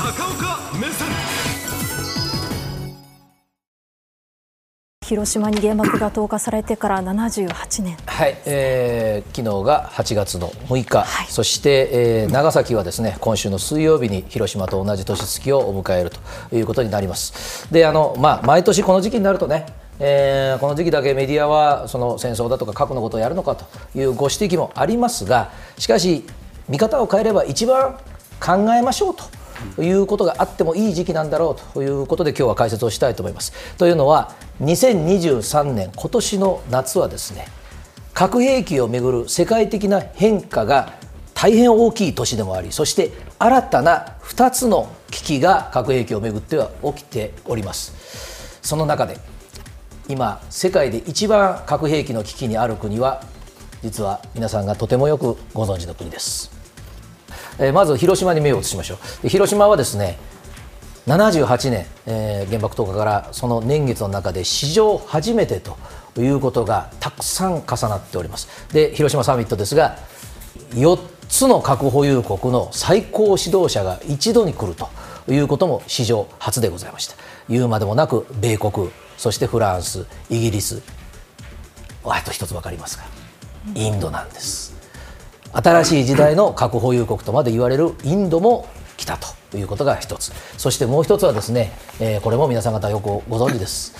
高岡目線。広島に原爆が投下されてから78年。はい、えー、昨日が8月の6日、はい、そして、えー、長崎はですね今週の水曜日に広島と同じ年月をお迎えるということになります。であの、まあ、毎年この時期になるとねえー、この時期だけメディアはその戦争だとか核のことをやるのかというご指摘もありますがしかし見方を変えれば一番考えましょうとということがあってもいい時期なんだろうということで今日は解説をしたいと思います。というのは2023年今年の夏はですね核兵器をめぐる世界的な変化が大変大きい年でもありそして新たな2つの危機が核兵器をめぐっては起きておりますその中で今世界で一番核兵器の危機にある国は実は皆さんがとてもよくご存知の国です、えー、まず広島に目を移しましょう。広島はですね78年、えー、原爆投下からその年月の中で史上初めてということがたくさん重なっております。で広島サミットですが4つの核保有国の最高指導者が一度に来るということも史上初でございました。言うまでもなく米国そしてフランスイギリス。あと一つ分かりますか？インドなんです。新しい時代の核保有国とまで言われるインドも来たということが一つ。そしてもう一つはですね、えー、これも皆さん方よくご存知です。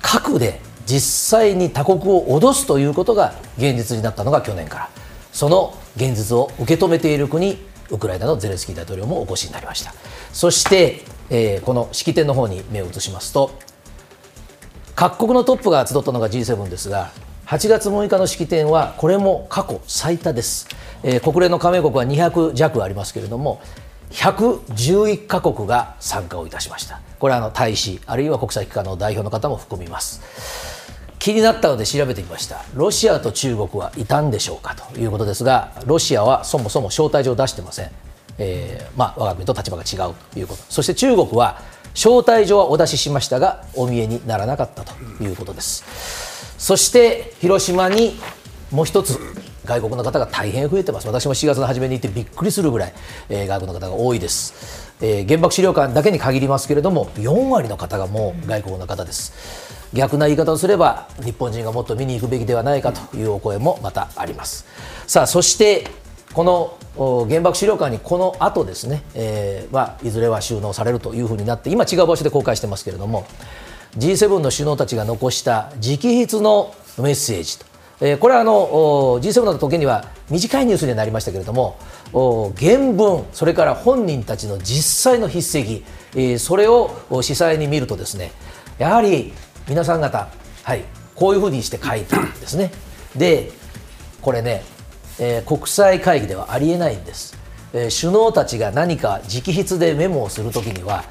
核で実際に他国を脅すということが現実になったのが去年から。その現実を受け止めている国ウクライナのゼレンスキー大統領もお越しになりました。そして、えー、この式典の方に目を移しますと各国のトップが集ったのが G7 ですが8月6日の式典はこれも過去最多です、えー、国連の加盟国は200弱ありますけれども111カ国が参加をいたしました。これはあの大使あるいは国際機関の代表の方も含みます。気になったので調べてみました。ロシアと中国はいたんでしょうか？ということですがロシアはそもそも招待状を出してません、えー、まあ、我が国と立場が違うということ。そして中国は招待状はお出ししましたがお見えにならなかったということです。そして広島にもう一つ外国の方が大変増えてます。私も7月の初めに行ってびっくりするぐらい、えー、外国の方が多いです、えー、原爆資料館だけに限りますけれども4割の方がもう外国の方です。逆な言い方をすれば日本人がもっと見に行くべきではないかというお声もまたあります。さあそしてこの原爆資料館にこの後ですね、えーまあ、いずれは収納されるというふうになって今違う場所で公開してますけれども G7 の首脳たちが残した直筆のメッセージと、えー、これはあの G7 の時には短いニュースになりましたけれども原文それから本人たちの実際の筆跡、えー、それを司祭に見るとですねやはり皆さん方、はい、こういうふうにして書いたんですね。でこれねえー、国際会議ではありえないんです、え、首脳たちが何か直筆でメモをするときには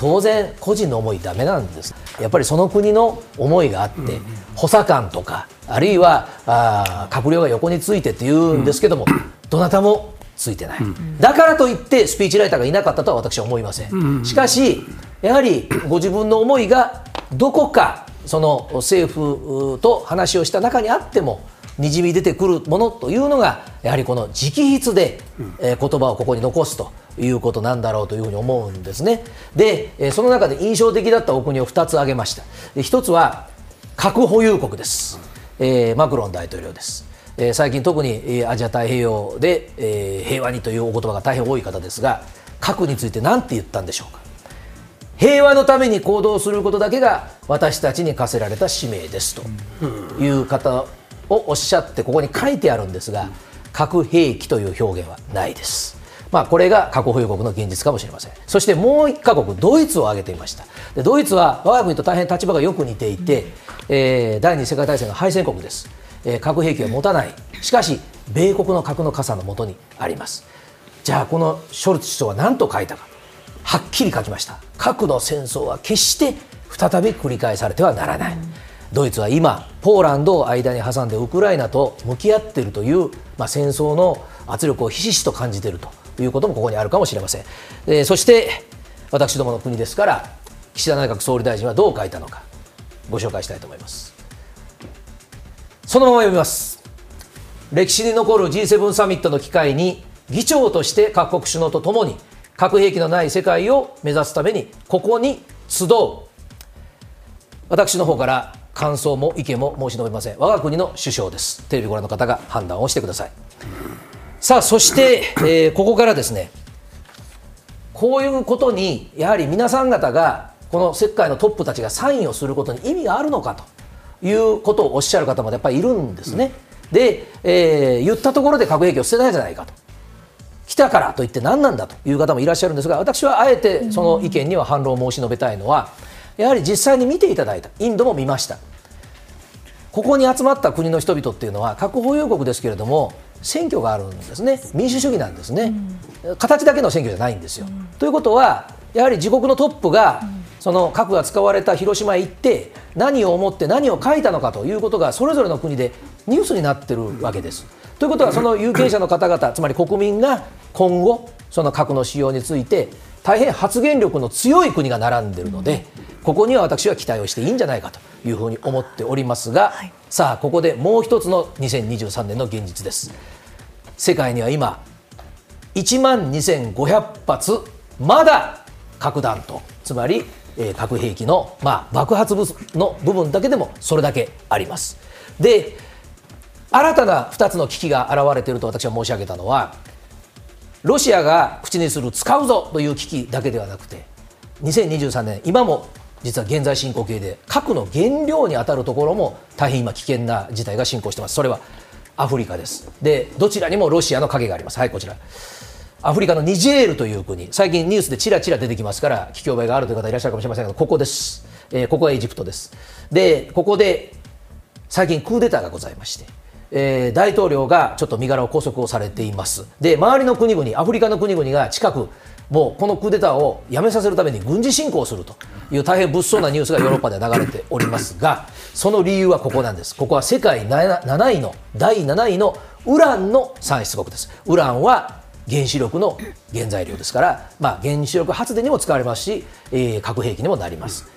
当然個人の思いダメなんです。やっぱりその国の思いがあって、うん、補佐官とかあるいはあ閣僚が横についてって言うんですけども、うん、どなたもついてない、うん、だからといってスピーチライターがいなかったとは私は思いません、しかしやはりご自分の思いがどこかその政府と話をした中にあってもにじみ出てくるものというのがやはりこの直筆で、えー、言葉をここに残すということなんだろうというふうに思うんですね。で、その中で印象的だったお国を2つ挙げました。1つは核保有国です、えー、マクロン大統領です。え最近特にアジア太平洋で、え平和にというお言葉が大変多い方ですが核について何て言ったんでしょうか。平和のために行動することだけが私たちに課せられた使命です。という方をおっしゃってここに書いてあるんですが核兵器という表現はないです。まあ、これが核保有国の現実かもしれません。そしてもう1カ国ドイツを挙げていました。でドイツは我が国と大変立場がよく似ていて、えー、第二次世界大戦の敗戦国です、えー、核兵器を持たない。しかし米国の核の傘のもとにあります。じゃあこのショルツ首相は何と書いたかはっきり書きました。核の戦争は決して再び繰り返されてはならない、ドイツは今ポーランドを間に挟んでウクライナと向き合っているという、まあ、戦争の圧力をひしひしと感じていると。いうこともここにあるかもしれません、えー、そして私どもの国ですから岸田内閣総理大臣はどう書いたのかご紹介したいと思います。そのまま読みます。歴史に残る G7 サミットの機会に議長として各国首脳とともに核兵器のない世界を目指すためにここに集う。私の方から感想も意見も申し述べません。我が国の首相です。テレビご覧の方が判断をしてください。さあそして、えー、ここからですねこういうことにやはり皆さん方がこの世界のトップたちがサインをすることに意味があるのかということをおっしゃる方もやっぱりいるんですね。で、えー、言ったところで核兵器を捨てないじゃないかと。来たからといって何なんだという方もいらっしゃるんですが私はあえてその意見には反論を申し述べたいのはやはり実際に見ていただいたインドも見ましたここに集まった国の人々っていうのは核保有国ですけれども選挙があるんですね。民主主義なんですね、うん、形だけの選挙じゃないんですよ。うん、ということはやはり自国のトップが、その核が使われた広島へ行って何を思って何を書いたのかということがそれぞれの国でニュースになってるわけです。ということはその有権者の方々つまり国民が今後その核の使用について大変発言力の強い国が並んでいるのでここには私は期待をしていいんじゃないかというふうに思っておりますが、はい、さあここでもう一つの2023年の現実です。世界には今1万2500発まだ核弾頭。つまり、えー、核兵器の、まあ、爆発物の部分だけでもそれだけあります。で新たな2つの危機が現れていると私は申し上げたのはロシアが口にする使うぞという危機だけではなくて2023年今も実は現在進行形で核の原料に当たるところも大変今危険な事態が進行してます。それはアフリカです。でどちらにもロシアの影があります。はいこちら。アフリカのニジェールという国。最近ニュースでちらちら出てきますから聞き覚えがあるという方いらっしゃるかもしれませんがここです、えー、ここはエジプトです。でここで最近クーデターがございましてえー、大統領がちょっと身柄を拘束をされています。で周りの国々アフリカの国々が近くもうこのクーデターをやめさせるために軍事侵攻するという大変物騒なニュースがヨーロッパで流れておりますがその理由はここなんです。ここは世界7位の第7位のウランの産出国です。ウランは原子力の原材料ですから、まあ、原子力発電にも使われますし、えー、核兵器にもなります。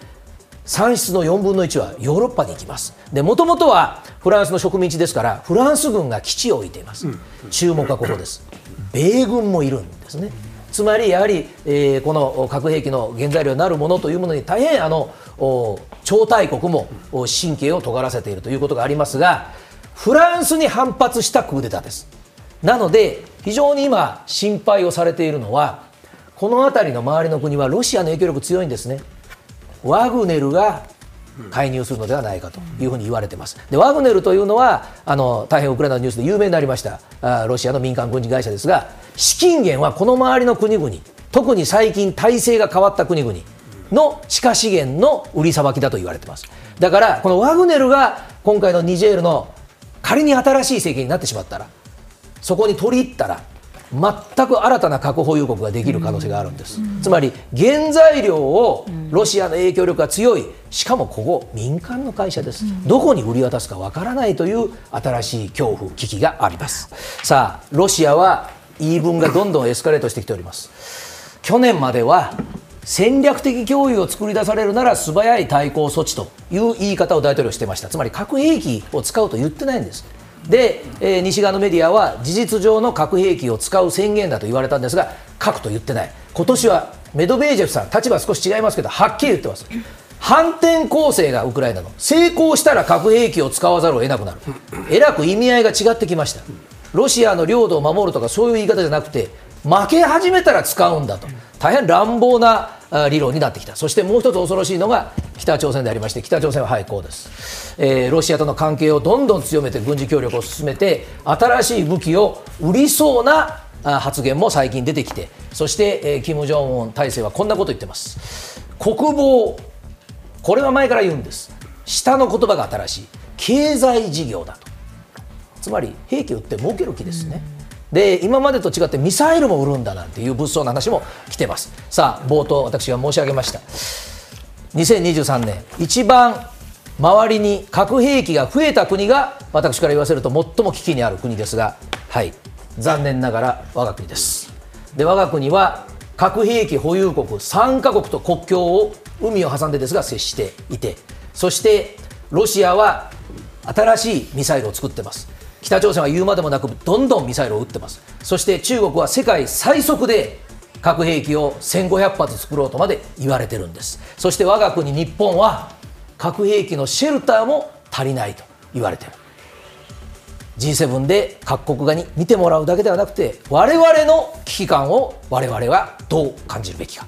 産出の4分の1はヨーロッパに行きます。でもともとはフランスの植民地ですからフランス軍が基地を置いています、注目はここです。米軍もいるんですね。つまりやはり、えー、この核兵器の原材料になるものというものに大変あの超大国も神経を尖らせているということがありますがフランスに反発したクーデターですなので非常に今心配をされているのはこの辺りの周りの国はロシアの影響力強いんですねワグネルが介入するのではないかというふに言われてます。でワグネルというのはあの大変ウクライナのニュースで有名になりましたあロシアの民間軍事会社ですが資金源はこの周りの国々。特に最近体制が変わった国々の地下資源の売りさばきだと言われてます。だからこのワグネルが今回のニジェールの仮に新しい政権になってしまったらそこに取り入ったら全く新たな核保有国ができる可能性があるんです、つまり原材料をロシアの影響力が強い。しかもここ民間の会社です、どこに売り渡すかわからないという新しい恐怖危機があります。さあロシアは言い分がどんどんエスカレートしてきております。去年までは戦略的脅威を作り出されるなら素早い対抗措置という言い方を大統領してました。つまり核兵器を使うと言ってないんです。で、えー、西側のメディアは事実上の核兵器を使う宣言だと言われたんですが核と言ってない。今年はメドベージェフさん立場少し違いますけどはっきり言ってます。反転攻勢がウクライナの。成功したら核兵器を使わざるを得なくなる。えらく意味合いが違ってきました。ロシアの領土を守るとかそういう言い方じゃなくて負け始めたら使うんだと。大変乱暴な理論になってきた。そしてもう一つ恐ろしいのが北朝鮮でありまして北朝鮮ははいこうです、えー、ロシアとの関係をどんどん強めて軍事協力を進めて新しい武器を売りそうな発言も最近出てきて。そして、えー、金正恩体制はこんなこと言ってます。国防これは前から言うんです。下の言葉が新しい。経済事業だと。つまり兵器を売って儲ける気ですね、で今までと違ってミサイルも売るんだなんていう物騒な話も来てます。さあ冒頭私が申し上げました。2023年一番周りに核兵器が増えた国が私から言わせると最も危機にある国ですがはい。残念ながら我が国です。で我が国は核兵器保有国3カ国と国境を海を挟んでですが接していてそしてロシアは新しいミサイルを作ってます。北朝鮮は言うまでもなくどんどんミサイルを撃ってます。そして中国は世界最速で核兵器を1500発作ろうとまで言われてるんです。そして我が国日本は核兵器のシェルターも足りないと言われてる。G7 で各国がに見てもらうだけではなくて我々の危機感を我々はどう感じるべきか。